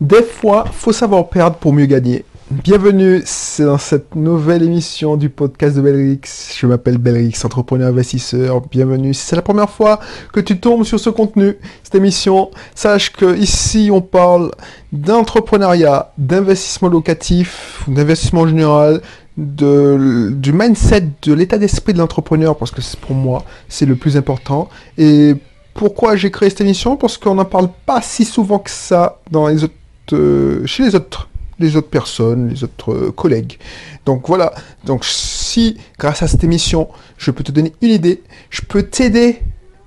Des fois, faut savoir perdre pour mieux gagner. Bienvenue dans cette nouvelle émission du podcast de Belrix. Je m'appelle Belrix, entrepreneur investisseur. Bienvenue. Si c'est la première fois que tu tombes sur ce contenu, cette émission, sache que ici on parle d'entrepreneuriat, d'investissement locatif, d'investissement général, du mindset, de l'état d'esprit de l'entrepreneur, parce que pour moi, c'est le plus important. Et pourquoi j'ai créé cette émission? Parce qu'on n'en parle pas si souvent que ça dans les autres, euh, chez les autres les autres personnes, les autres euh, collègues. Donc voilà, donc si grâce à cette émission, je peux te donner une idée, je peux t'aider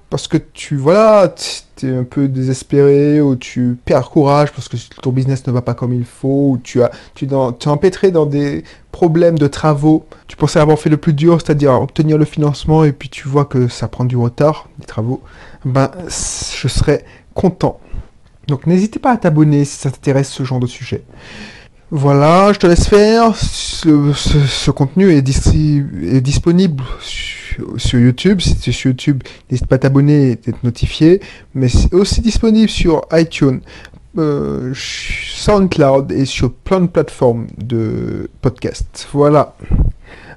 parce que tu voilà, tu es un peu désespéré ou tu perds courage parce que ton business ne va pas comme il faut ou tu as tu, dans, empêtré dans des problèmes de travaux. Tu pensais avoir fait le plus dur, c'est-à-dire obtenir le financement et puis tu vois que ça prend du retard, les travaux. Ben je serais content. Donc n'hésitez pas à t'abonner si ça t'intéresse ce genre de sujet. Voilà, je te laisse faire. Ce, contenu est, disponible sur, YouTube. Si es sur YouTube, n'hésite pas à t'abonner et d'être notifié. Mais c'est aussi disponible sur iTunes, euh, SoundCloud et sur plein de plateformes de podcast. Voilà.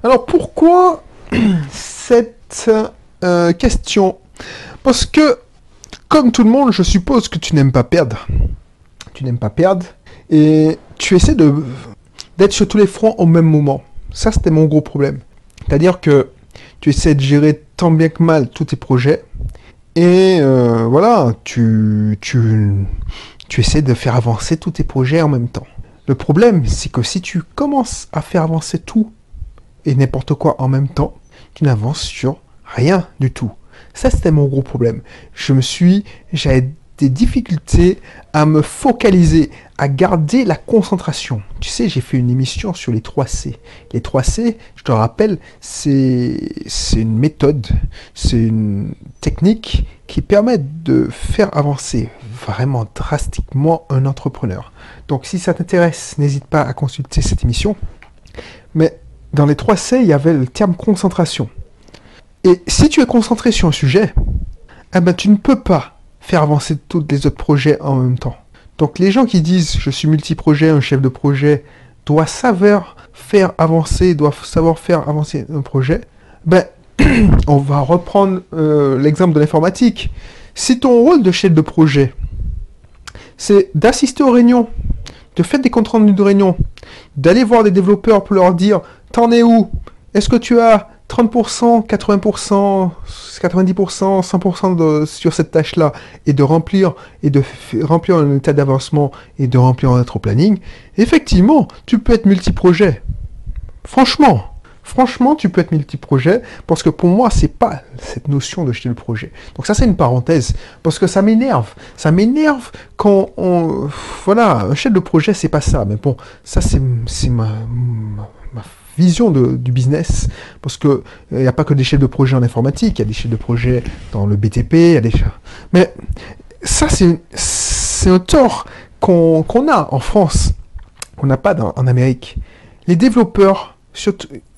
Alors pourquoi cette euh, question? Parce que, comme tout le monde, je suppose que tu n'aimes pas perdre. Tu n'aimes pas perdre. Et tu essaies de d'être sur tous les fronts au même moment. Ça, c'était mon gros problème. C'est-à-dire que tu essaies de gérer tant bien que mal tous tes projets. Et euh, voilà, tu, tu, tu essaies de faire avancer tous tes projets en même temps. Le problème, c'est que si tu commences à faire avancer tout et n'importe quoi en même temps, tu n'avances sur rien du tout. Ça, c'était mon gros problème. Je me suis, j'avais des difficultés à me focaliser, à garder la concentration. Tu sais, j'ai fait une émission sur les 3 C. Les 3 C, je te rappelle, c'est une méthode, c'est une technique qui permet de faire avancer vraiment drastiquement un entrepreneur. Donc si ça t'intéresse, n'hésite pas à consulter cette émission. Mais dans les 3 C, il y avait le terme concentration. Et si tu es concentré sur un sujet, eh ben, tu ne peux pas faire avancer tous les autres projets en même temps. Donc les gens qui disent je suis multi-projet, un chef de projet, doit savoir faire avancer, doit savoir faire avancer un projet, ben on va reprendre euh, l'exemple de l'informatique. Si ton rôle de chef de projet, c'est d'assister aux réunions, de faire des comptes rendus de réunion, d'aller voir des développeurs pour leur dire T'en es où? Est-ce que tu as 30%, 80%, 90%, 100% de, sur cette tâche-là et de remplir et de remplir un état d'avancement et de remplir notre planning, effectivement, tu peux être multi-projet. Franchement, franchement, tu peux être multi-projet parce que pour moi, c'est pas cette notion de jeter le projet. Donc ça, c'est une parenthèse parce que ça m'énerve. Ça m'énerve quand on, voilà, un chef de projet, c'est pas ça. Mais bon, ça, c'est ma, vision du business, parce que il n'y a pas que des chefs de projet en informatique, il y a des chefs de projet dans le BTP, il y a des... Mais ça, c'est un tort qu'on a en France, qu'on n'a pas en Amérique. Les développeurs,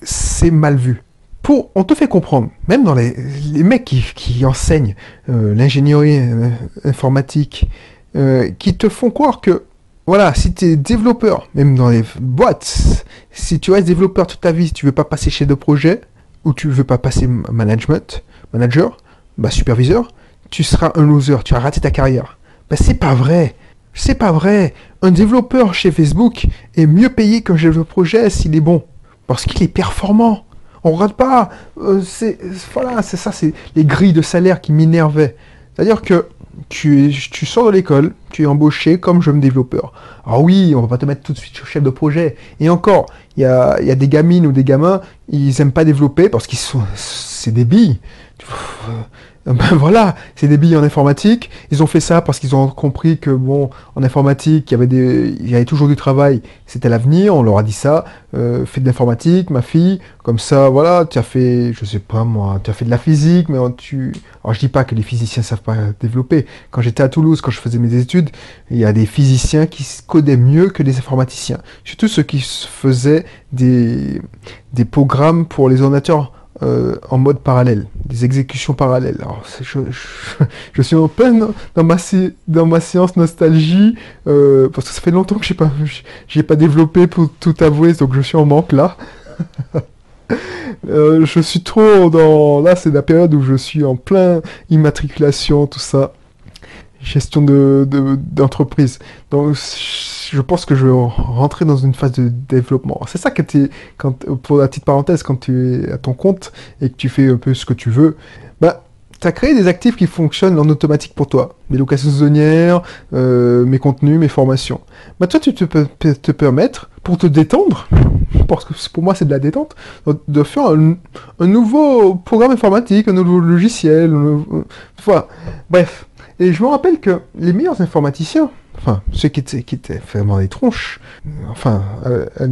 c'est mal vu. Pour, on te fait comprendre, même dans les, les mecs qui, qui enseignent euh, l'ingénierie euh, informatique, euh, qui te font croire que voilà, si tu es développeur, même dans les boîtes, si tu restes développeur toute ta vie, si tu veux pas passer chez de projet, ou tu veux pas passer management, manager, bah superviseur, tu seras un loser, tu as raté ta carrière. Bah c'est pas vrai. C'est pas vrai. Un développeur chez Facebook est mieux payé qu'un chef de projet s'il est bon. Parce qu'il est performant. On regarde pas. Euh, c'est voilà, c'est ça, c'est les grilles de salaire qui m'énervaient. C'est-à-dire que tu, sors de l'école, tu es embauché comme jeune développeur. Alors oui, on va pas te mettre tout de suite chef de projet. Et encore, il y a, y a, des gamines ou des gamins, ils aiment pas développer parce qu'ils sont, c'est des billes. Ben voilà, c'est des billes en informatique. Ils ont fait ça parce qu'ils ont compris que bon, en informatique, il y avait des, il y avait toujours du travail. C'était l'avenir. On leur a dit ça. Euh, fais de l'informatique, ma fille. Comme ça, voilà, tu as fait, je sais pas moi, tu as fait de la physique, mais tu, alors je dis pas que les physiciens savent pas développer. Quand j'étais à Toulouse, quand je faisais mes études, il y a des physiciens qui codaient mieux que des informaticiens. Surtout ceux qui faisaient des, des programmes pour les ordinateurs euh, en mode parallèle, des exécutions parallèles. Alors, je, suis en ma, dans ma séance nostalgie, euh, parce que ça fait longtemps que je n'ai pas, j'ai pas développé pour tout avouer, donc je suis en manque là. Euh, je suis trop dans... Là, c'est la période où je suis en plein immatriculation, tout ça. Gestion de, d'entreprise. Donc, je pense que je vais rentrer dans une phase de développement. C'est ça que tu quand, pour la petite parenthèse, quand tu es à ton compte et que tu fais un peu ce que tu veux, bah, tu as créé des actifs qui fonctionnent en automatique pour toi. Mes locations saisonnières, euh, mes contenus, mes formations. Bah, toi, tu peux te permettre, pour te détendre, parce que pour moi c'est de la détente, de faire un, nouveau programme informatique, un nouveau logiciel, voilà. Bref. Et je me rappelle que les meilleurs informaticiens, enfin, ceux qui étaient, vraiment des tronches, enfin, à,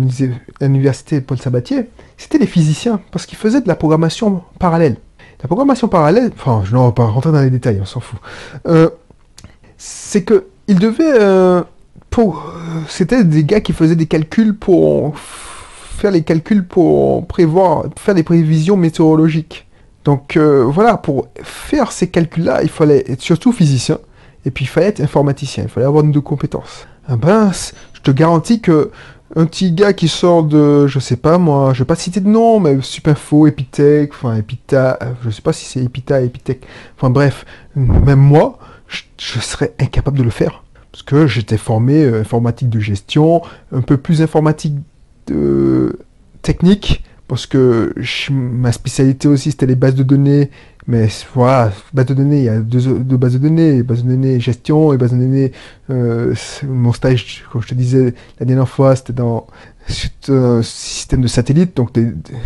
l'université Paul Sabatier, c'était les physiciens, parce qu'ils faisaient de la programmation parallèle. La programmation parallèle, enfin, je ne vais pas rentrer dans les détails, on s'en fout. Euh, c'est que ils devaient, euh, pour, euh, c'était des gars qui faisaient des calculs pour faire les calculs pour prévoir, faire des prévisions météorologiques. Donc voilà, pour faire ces calculs-là, il fallait être surtout physicien. Et puis il fallait être informaticien, il fallait avoir de compétences. Ah ben, je te garantis que un petit gars qui sort de, je sais pas moi, je vais pas citer de nom, mais Supinfo, Epitech, enfin Epita, je sais pas si c'est Epita, Epitech, enfin bref, même moi, je, serais incapable de le faire. Parce que j'étais formé euh, informatique de gestion, un peu plus informatique de technique, parce que ma spécialité aussi c'était les bases de données mais voilà, base de données, il y a deux, bases de données, base de données gestion et base de données. Euh, mon stage, comme je te disais la dernière fois, c'était dans un système de satellite, donc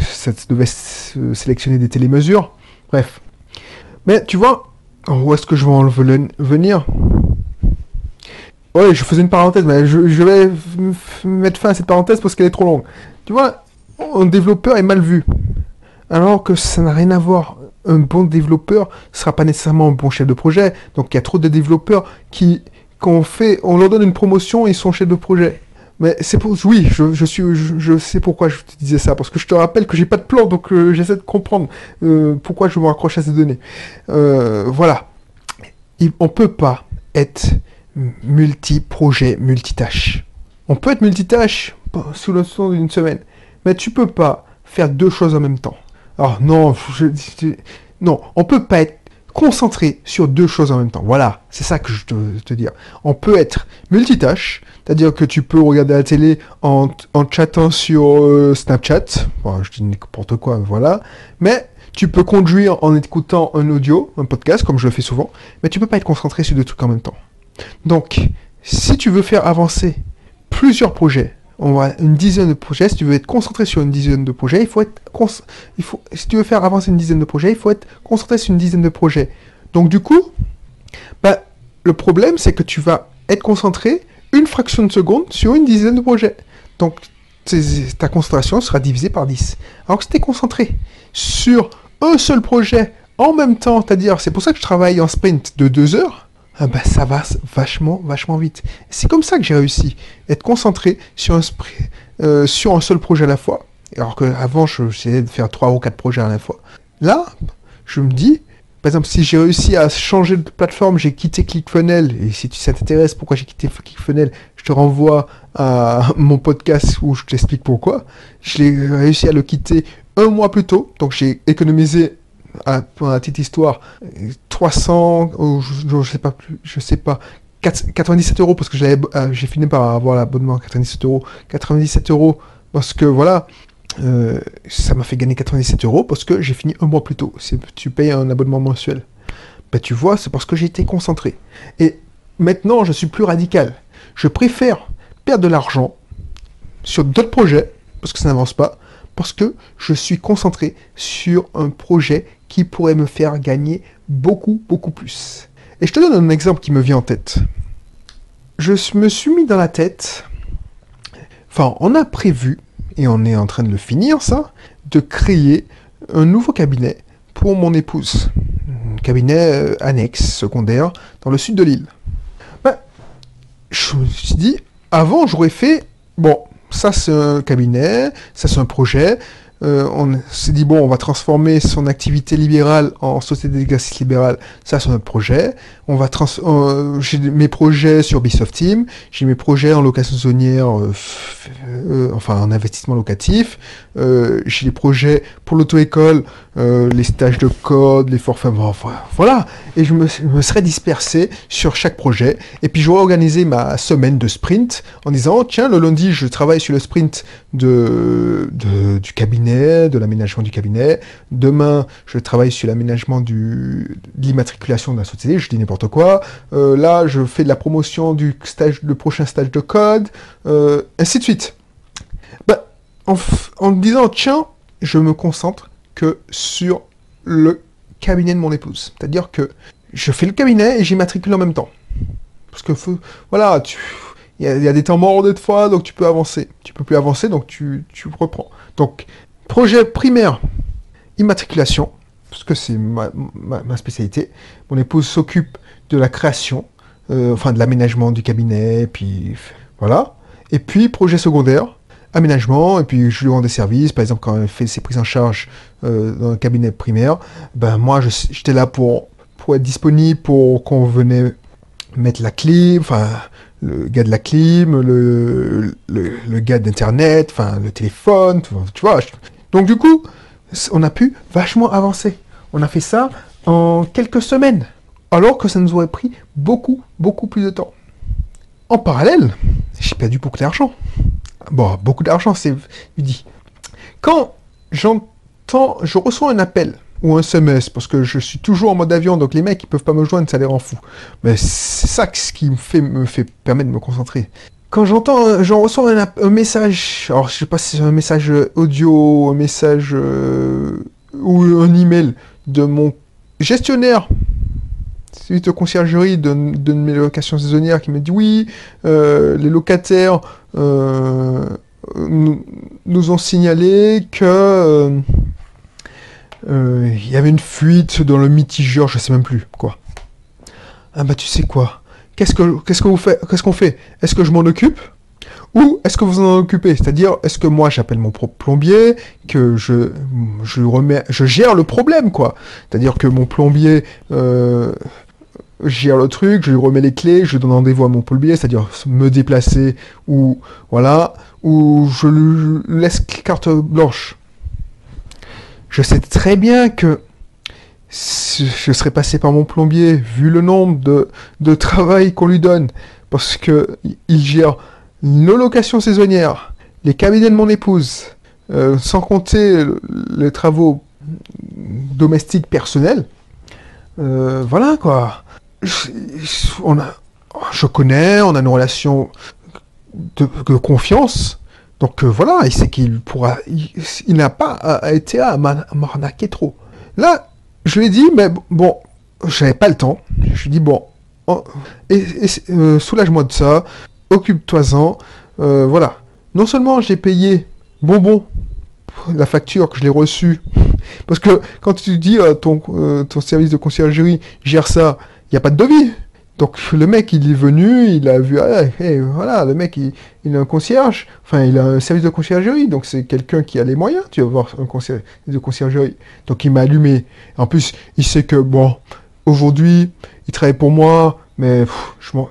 ça devait sélectionner des télémesures. Bref. Mais tu vois, où est-ce que je vais en venir? Ouais, je faisais une parenthèse, mais je, je vais mettre fin à cette parenthèse parce qu'elle est trop longue. Tu vois, un développeur est mal vu. Alors que ça n'a rien à voir un bon développeur ne sera pas nécessairement un bon chef de projet. Donc il y a trop de développeurs qui, qu'on fait, on leur donne une promotion et ils sont chefs de projet. Mais c'est pour, oui, je, suis, je, sais pourquoi je te disais ça, parce que je te rappelle que j'ai pas de plan, donc euh, j'essaie de comprendre euh, pourquoi je me raccroche à ces données. Euh, voilà, Il, on peut pas être multi-projet, multitâche. On peut être multitâche sous le son d'une semaine, mais tu peux pas faire deux choses en même temps. Oh non, je, non, on peut pas être concentré sur deux choses en même temps. Voilà, c'est ça que je veux te dire. On peut être multitâche, c'est-à-dire que tu peux regarder la télé en, en chattant sur euh, Snapchat. je dis n'importe quoi, voilà. Mais tu peux conduire en écoutant un audio, un podcast, comme je le fais souvent. Mais tu peux pas être concentré sur deux trucs en même temps. Donc, si tu veux faire avancer plusieurs projets on va une dizaine de projets. Si tu veux être concentré sur une dizaine de projets, il faut être il faut si tu veux faire avancer une dizaine de projets, il faut être concentré sur une dizaine de projets. Donc du coup, bah, le problème c'est que tu vas être concentré une fraction de seconde sur une dizaine de projets. Donc ta concentration sera divisée par 10. Alors que si tu es concentré sur un seul projet en même temps, c'est-à-dire, c'est pour ça que je travaille en sprint de 2 heures, ah bah, ça va vachement, vachement vite. C'est comme ça que j'ai réussi, être concentré sur un, euh, seul projet à la fois. Alors qu'avant, j'essayais de faire trois ou quatre projets à la fois. Là, je me dis, par exemple, si j'ai réussi à changer de plateforme, j'ai quitté ClickFunnels, et si ça t'intéresse pourquoi j'ai quitté ClickFunnels, je te renvoie à mon podcast où je t'explique pourquoi. Je l'ai réussi à le quitter un mois plus tôt, donc j'ai économisé pour la petite histoire, 300, je, sais pas plus, je sais pas, 97 euros parce que euh, j'ai fini par avoir l'abonnement à 97 euros. 97 euros parce que voilà, euh, ça m'a fait gagner 97 euros parce que j'ai fini un mois plus tôt. Tu payes un abonnement mensuel. Ben, tu vois, c'est parce que j'ai été concentré. Et maintenant, je suis plus radical. Je préfère perdre de l'argent sur d'autres projets parce que ça n'avance pas, parce que je suis concentré sur un projet qui pourrait me faire gagner beaucoup, beaucoup plus. Et je te donne un exemple qui me vient en tête. Je me suis mis dans la tête, enfin on a prévu, et on est en train de le finir ça, de créer un nouveau cabinet pour mon épouse. Un cabinet euh, annexe, secondaire, dans le sud de l'île. Ben, je me suis dit, avant j'aurais fait, bon, ça c'est un cabinet, ça c'est un projet, euh, on s'est dit, bon, on va transformer son activité libérale en société d'exercice libéral. Ça, c'est notre projet. On va trans euh, j'ai mes projets sur Bisoft Team. J'ai mes projets en location saisonnière, euh, enfin, en investissement locatif. J'ai des projets pour l'auto-école, les stages de code, les forfaits, voilà. Et je me, serais dispersé sur chaque projet. Et puis, j'aurais organisé ma semaine de sprint en disant, tiens, le lundi, je travaille sur le sprint de, de du cabinet de l'aménagement du cabinet. Demain, je travaille sur l'aménagement de l'immatriculation de la société, je dis n'importe quoi. Euh, là, je fais de la promotion du stage, le prochain stage de code, euh, ainsi de suite. En, disant, tiens, je me concentre que sur le cabinet de mon épouse. C'est-à-dire que je fais le cabinet et j'immatricule en même temps. Parce que, voilà, il y, a des temps morts des fois, donc tu peux avancer. Tu peux plus avancer, donc tu, tu reprends. Donc, Projet primaire, immatriculation, parce que c'est ma, spécialité. Mon épouse s'occupe de la création, euh, enfin de l'aménagement du cabinet, puis voilà. Et puis projet secondaire, aménagement, et puis je lui rends des services, par exemple quand elle fait ses prises en charge euh, dans le cabinet primaire, ben moi j'étais là pour, pour être disponible, pour qu'on venait mettre la clim, enfin le gars de la clim, le, le, gars d'internet, enfin le téléphone, tu vois, donc du coup, on a pu vachement avancer. On a fait ça en quelques semaines, alors que ça nous aurait pris beaucoup, beaucoup plus de temps. En parallèle, j'ai perdu beaucoup d'argent. Bon, beaucoup d'argent, c'est dit. Quand j'entends, je reçois un appel ou un SMS, parce que je suis toujours en mode avion, donc les mecs, ils peuvent pas me joindre, ça les rend fous. Mais c'est ça qui me fait, me fait permet de me concentrer quand j'entends, j'en reçois un, message, alors je sais pas si c'est un message audio, un message euh, ou un email de mon gestionnaire suite de conciergerie de, mes locations saisonnières qui me dit oui, euh, les locataires euh, nous, ont signalé que il y avait une fuite dans le mitigeur, je sais même plus quoi. Ah bah tu sais quoi Qu'est-ce qu'on fait? Est-ce que je m'en occupe? Ou est-ce que vous en occupez? C'est-à-dire, est-ce que moi j'appelle mon plombier, que je, je, remets, je gère le problème, quoi? C'est-à-dire que mon plombier euh, gère le truc, je lui remets les clés, je donne rendez-vous à mon plombier, c'est-à-dire me déplacer, ou voilà, ou je lui laisse carte blanche. Je sais très bien que je serais passé par mon plombier, vu le nombre de, de travail qu'on lui donne, parce que il gère nos locations saisonnières, les cabinets de mon épouse, euh, sans compter les travaux domestiques personnels. Euh, voilà quoi. Je, on a, je connais, on a une relation de, confiance. Donc euh, voilà, il sait qu'il pourra, il, n'a pas été à m'arnaquer trop. Là, je lui ai dit, mais bon, j'avais pas le temps. Je lui ai dit, bon, soulage-moi de ça, occupe-toi-en. Euh, voilà. Non seulement j'ai payé bonbon la facture que je l'ai reçue, parce que quand tu dis euh, ton, service de conciergerie gère ça, il n'y a pas de devis. Donc le mec, il est venu, il a vu, ah, voilà, le mec, il, il, a un concierge, enfin, il a un service de conciergerie, donc c'est quelqu'un qui a les moyens, tu vas voir un concierge de conciergerie. Donc il m'a allumé. En plus, il sait que, bon, aujourd'hui, il travaille pour moi, mais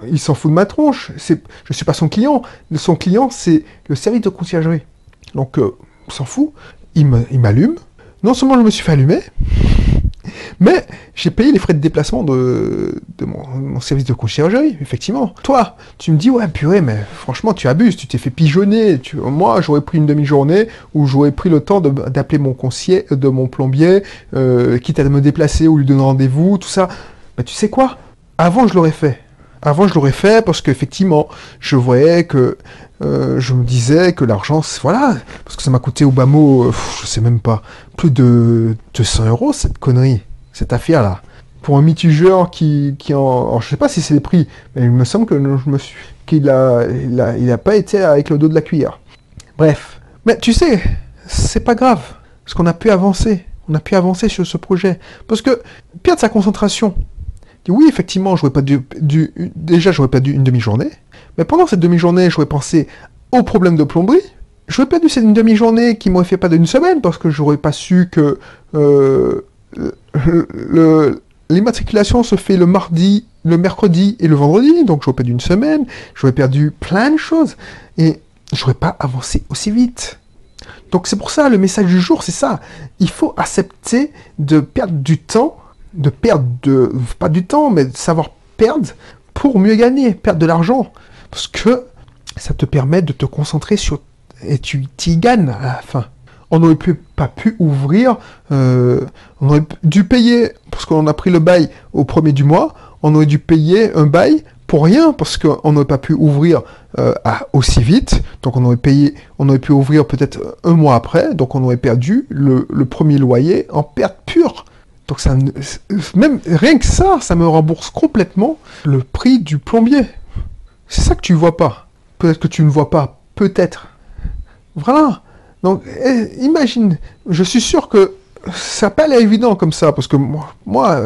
il s'en fout de ma tronche. Je suis pas son client. Son client, c'est le service de conciergerie. Donc, euh, s'en fout. Il m'allume. Non seulement je me suis fait allumer, mais j'ai payé les frais de déplacement de, mon, service de conciergerie, effectivement. Toi, tu me dis, ouais, purée, mais franchement, tu abuses, tu t'es fait pigeonner. moi, j'aurais pris une demi-journée où j'aurais pris le temps d'appeler mon concierge, de mon plombier, euh, quitte à me déplacer ou lui donner rendez-vous, tout ça. Mais tu sais quoi? Avant, je l'aurais fait. Avant, je l'aurais fait parce qu'effectivement, je voyais que euh, je me disais que l'argent, voilà, parce que ça m'a coûté au bas mot, euh, je sais même pas, plus de 200 euros cette connerie, cette affaire-là. Pour un mitigeur qui, qui en, alors, je sais pas si c'est les prix, mais il me semble que je me suis, qu'il a, il a, il pas été avec le dos de la cuillère. Bref, mais tu sais, c'est pas grave, parce qu'on a pu avancer, on a pu avancer sur ce projet, parce que perdre sa concentration, oui, effectivement, j'aurais pas dû, déjà, j'aurais dû une demi-journée. Mais pendant cette demi-journée, j'aurais pensé aux problèmes de plomberie. j'aurais perdu cette demi-journée qui m'aurait fait pas d'une semaine parce que j'aurais pas su que euh, l'immatriculation se fait le mardi, le mercredi et le vendredi, donc j'aurais perdu une semaine, j'aurais perdu plein de choses et j'aurais pas avancé aussi vite. Donc c'est pour ça le message du jour, c'est ça. Il faut accepter de perdre du temps, de perdre de pas du temps, mais de savoir perdre pour mieux gagner, perdre de l'argent, parce que ça te permet de te concentrer sur et tu t'y gagnes à la fin. On n'aurait pas pu ouvrir, euh, on aurait dû payer, parce qu'on a pris le bail au premier du mois, on aurait dû payer un bail pour rien, parce qu'on n'aurait pas pu ouvrir euh, aussi vite, donc on aurait payé, on aurait pu ouvrir peut-être un mois après, donc on aurait perdu le, premier loyer en perte pure. Donc ça, même rien que ça, ça me rembourse complètement le prix du plombier. C'est ça que tu vois pas. Peut-être que tu ne vois pas, peut-être. Voilà. Donc, eh, imagine, je suis sûr que ça n'a pas l'air évident comme ça, parce que moi, moi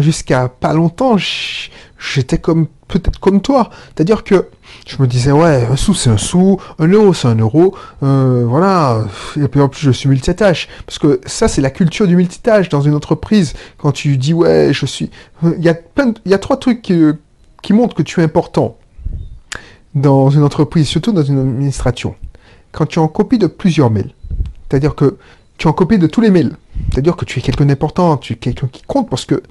jusqu'à pas longtemps, j'étais comme peut-être comme toi. C'est-à-dire que je me disais, ouais, un sou c'est un sou, un euro c'est un euro, euh, voilà. Et puis en plus, je suis multitâche. Parce que ça, c'est la culture du multitâche dans une entreprise. Quand tu dis, ouais, je suis. Il y a, plein il y a trois trucs qui, qui montrent que tu es important dans une entreprise, surtout dans une administration quand tu es en copie de plusieurs mails. C'est-à-dire que tu es en copie de tous les mails. C'est-à-dire que tu es quelqu'un d'important, tu es quelqu'un qui compte parce que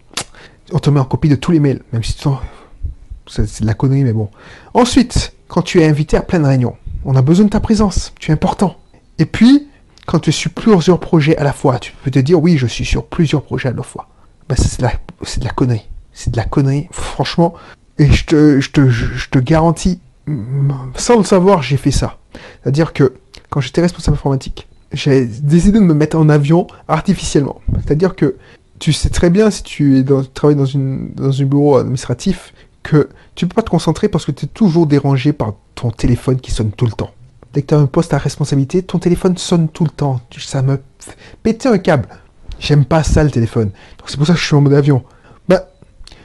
on te met en copie de tous les mails, même si c'est de la connerie, mais bon. Ensuite, quand tu es invité à plein de réunions, on a besoin de ta présence, tu es important. Et puis, quand tu es sur plusieurs projets à la fois, tu peux te dire oui, je suis sur plusieurs projets à la fois. Ben, c'est de, la, connerie. C'est de la connerie, franchement. Et je te, je te, je te garantis, sans le savoir, j'ai fait ça. C'est-à-dire que quand j'étais responsable informatique, j'ai décidé de me mettre en avion artificiellement. C'est-à-dire que tu sais très bien si tu, travailles dans, une, dans un bureau administratif que tu peux pas te concentrer parce que tu es toujours dérangé par ton téléphone qui sonne tout le temps. Dès que tu as un poste à responsabilité, ton téléphone sonne tout le temps. Ça me pétait un câble. J'aime pas ça le téléphone. Donc c'est pour ça que je suis en mode avion. Bah,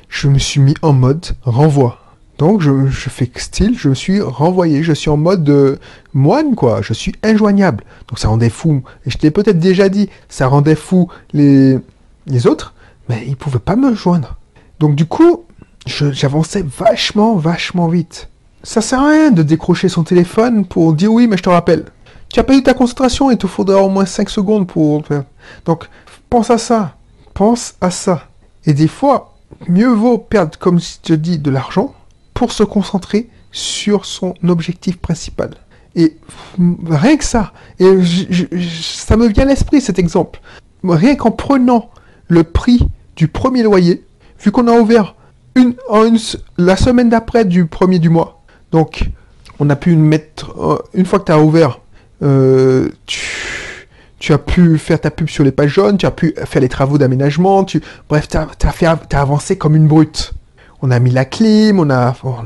je me suis mis en mode renvoi. Donc je, fais style, je me suis renvoyé, je suis en mode euh, moine quoi, je suis injoignable. Donc ça rendait fou, et je t'ai peut-être déjà dit, ça rendait fou les, autres, mais ils pouvaient pas me joindre. Donc du coup, j'avançais vachement, vachement vite. Ça sert à rien de décrocher son téléphone pour dire oui, mais je te rappelle. Tu as perdu ta concentration, il te faudra au moins 5 secondes pour. Donc pense à ça, pense à ça. Et des fois, mieux vaut perdre, comme je te dis, de l'argent pour se concentrer sur son objectif principal. Et rien que ça, et ça me vient à l'esprit cet exemple. Rien qu'en prenant le prix du premier loyer, vu qu'on a ouvert une, la semaine d'après du premier du mois, donc on a pu mettre, euh, une fois que tu as ouvert, euh, tu, as pu faire ta pub sur les pages jaunes, tu as pu faire les travaux d'aménagement, tu, bref, tu as, as avancé comme une brute on a mis la clim, on a, on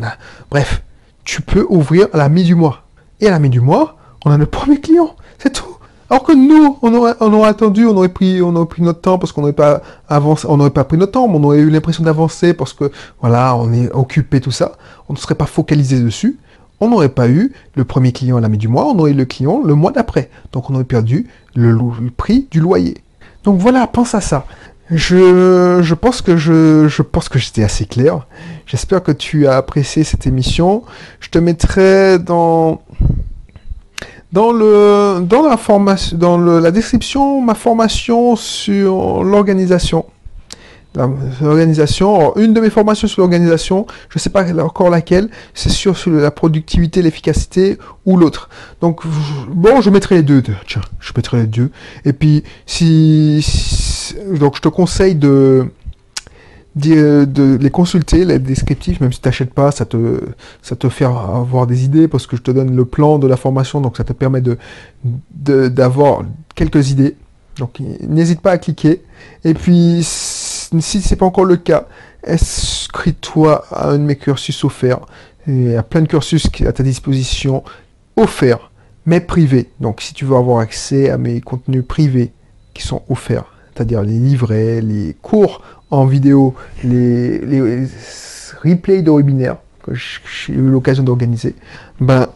bref, tu peux ouvrir à la mi du mois. Et à la mi du mois, on a le premier client, c'est tout. Alors que nous, on aurait, on aurait attendu, on aurait pris, on aurait pris notre temps parce qu'on n'aurait pas avancé, on n'aurait pas pris notre temps, on aurait eu l'impression d'avancer parce que, voilà, on est occupé, tout ça. On ne serait pas focalisé dessus. On n'aurait pas eu le premier client à la mi du mois, on aurait eu le client le mois d'après. Donc on aurait perdu le prix du loyer. Donc voilà, pense à ça. Je, je pense que je, je pense que j'étais assez clair. J'espère que tu as apprécié cette émission. Je te mettrai dans dans le dans la formation dans la description ma formation sur l'organisation. L'organisation, une de mes formations sur l'organisation, je ne sais pas encore laquelle, c'est sur, sur la productivité, l'efficacité ou l'autre. Donc bon, je mettrai les deux. Tiens, je mettrai les deux. Et puis si donc je te conseille de, les consulter, les descriptifs, même si tu n'achètes pas, ça te, ça te fait avoir des idées parce que je te donne le plan de la formation, donc ça te permet de, d'avoir quelques idées. Donc n'hésite pas à cliquer. Et puis si c'est pas encore le cas, inscris-toi à un de mes cursus offerts. Il y a plein de cursus à ta disposition offerts, mais privés. Donc si tu veux avoir accès à mes contenus privés qui sont offerts, c'est-à-dire les livrets, les cours en vidéo, les, replays de webinaires que j'ai eu l'occasion d'organiser, ben,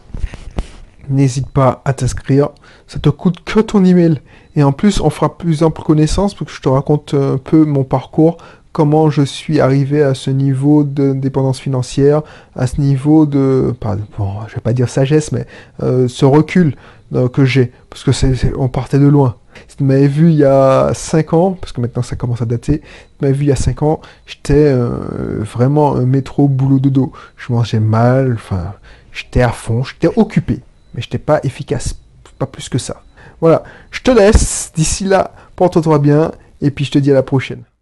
n'hésite pas à t'inscrire. Ça te coûte que ton email. Et en plus, on fera plus ample connaissance pour que je te raconte un peu mon parcours, comment je suis arrivé à ce niveau de dépendance financière, à ce niveau de, bon, je vais pas dire sagesse, mais euh, ce recul euh, que j'ai, parce que c'est, on partait de loin. Si tu m'avais vu il y a 5 ans, parce que maintenant ça commence à dater, tu m'avais vu il y a 5 ans, j'étais euh, vraiment un métro boulot dodo. Je mangeais mal, enfin, j'étais à fond, j'étais occupé, mais j'étais pas efficace, pas plus que ça. Voilà, je te laisse, d'ici là, porte-toi bien, et puis je te dis à la prochaine.